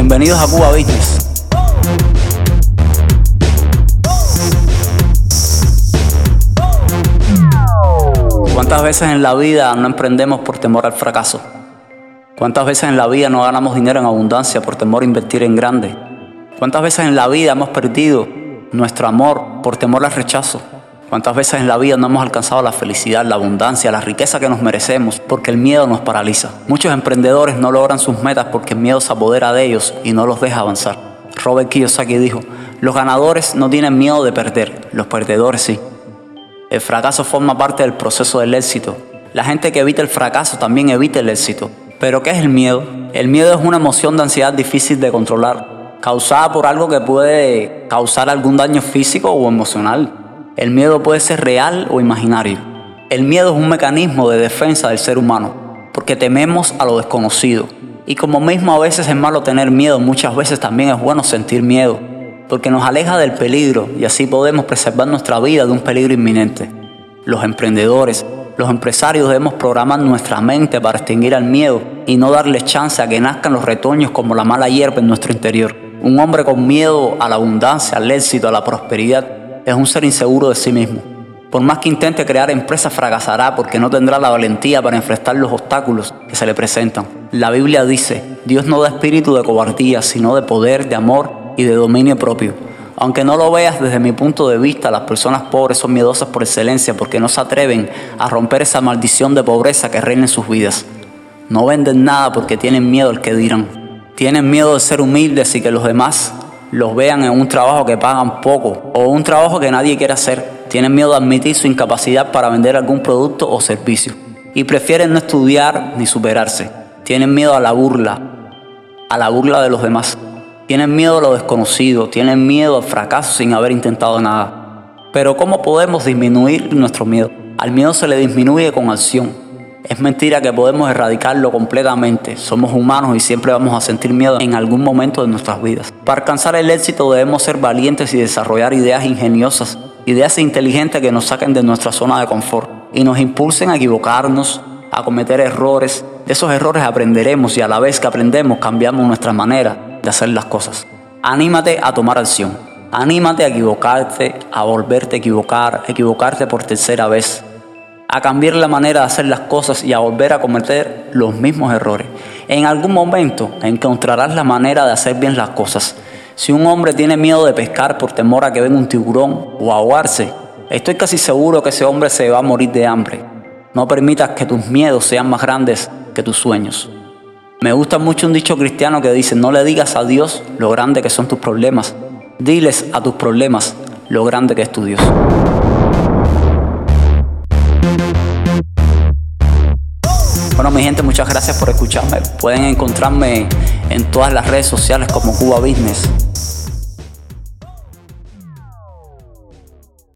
Bienvenidos a Cuba Business. ¿Cuántas veces en la vida no emprendemos por temor al fracaso? ¿Cuántas veces en la vida no ganamos dinero en abundancia por temor a invertir en grande? ¿Cuántas veces en la vida hemos perdido nuestro amor por temor al rechazo? ¿Cuántas veces en la vida no hemos alcanzado la felicidad, la abundancia, la riqueza que nos merecemos porque el miedo nos paraliza? Muchos emprendedores no logran sus metas porque el miedo se apodera de ellos y no los deja avanzar. Robert Kiyosaki dijo, los ganadores no tienen miedo de perder, los perdedores sí. El fracaso forma parte del proceso del éxito. La gente que evita el fracaso también evita el éxito. Pero ¿qué es el miedo? El miedo es una emoción de ansiedad difícil de controlar, causada por algo que puede causar algún daño físico o emocional. El miedo puede ser real o imaginario. El miedo es un mecanismo de defensa del ser humano, porque tememos a lo desconocido. Y como mismo a veces es malo tener miedo, muchas veces también es bueno sentir miedo porque nos aleja del peligro y así podemos preservar nuestra vida de un peligro inminente. Los emprendedores, los empresarios debemos programar nuestra mente para extinguir el miedo y no darle chance a que nazcan los retoños como la mala hierba en nuestro interior. Un hombre con miedo a la abundancia, al éxito, a la prosperidad, es un ser inseguro de sí mismo. Por más que intente crear empresas, fracasará porque no tendrá la valentía para enfrentar los obstáculos que se le presentan. La Biblia dice, Dios no da espíritu de cobardía, sino de poder, de amor y de dominio propio. Aunque no lo veas desde mi punto de vista, las personas pobres son miedosas por excelencia porque no se atreven a romper esa maldición de pobreza que reina en sus vidas. No venden nada porque tienen miedo al que dirán. Tienen miedo de ser humildes y que los demás los vean en un trabajo que pagan poco o un trabajo que nadie quiere hacer. Tienen miedo de admitir su incapacidad para vender algún producto o servicio. Y prefieren no estudiar ni superarse. Tienen miedo a la burla, a la burla de los demás. Tienen miedo a lo desconocido, tienen miedo al fracaso sin haber intentado nada. Pero ¿cómo podemos disminuir nuestro miedo? Al miedo se le disminuye con acción. Es mentira que podemos erradicarlo completamente. Somos humanos y siempre vamos a sentir miedo en algún momento de nuestras vidas. Para alcanzar el éxito debemos ser valientes y desarrollar ideas ingeniosas, ideas inteligentes que nos saquen de nuestra zona de confort y nos impulsen a equivocarnos, a cometer errores. De esos errores aprenderemos y a la vez que aprendemos cambiamos nuestra manera de hacer las cosas. Anímate a tomar acción. Anímate a equivocarte, a volverte a equivocar, equivocarte por tercera vez, a cambiar la manera de hacer las cosas y a volver a cometer los mismos errores. En algún momento encontrarás la manera de hacer bien las cosas. Si un hombre tiene miedo de pescar por temor a que venga un tiburón o ahogarse, estoy casi seguro que ese hombre se va a morir de hambre. No permitas que tus miedos sean más grandes que tus sueños. Me gusta mucho un dicho cristiano que dice, no le digas a Dios lo grande que son tus problemas, diles a tus problemas lo grande que es tu Dios. Mi gente, muchas gracias por escucharme. Pueden encontrarme en todas las redes sociales como Cuba Business.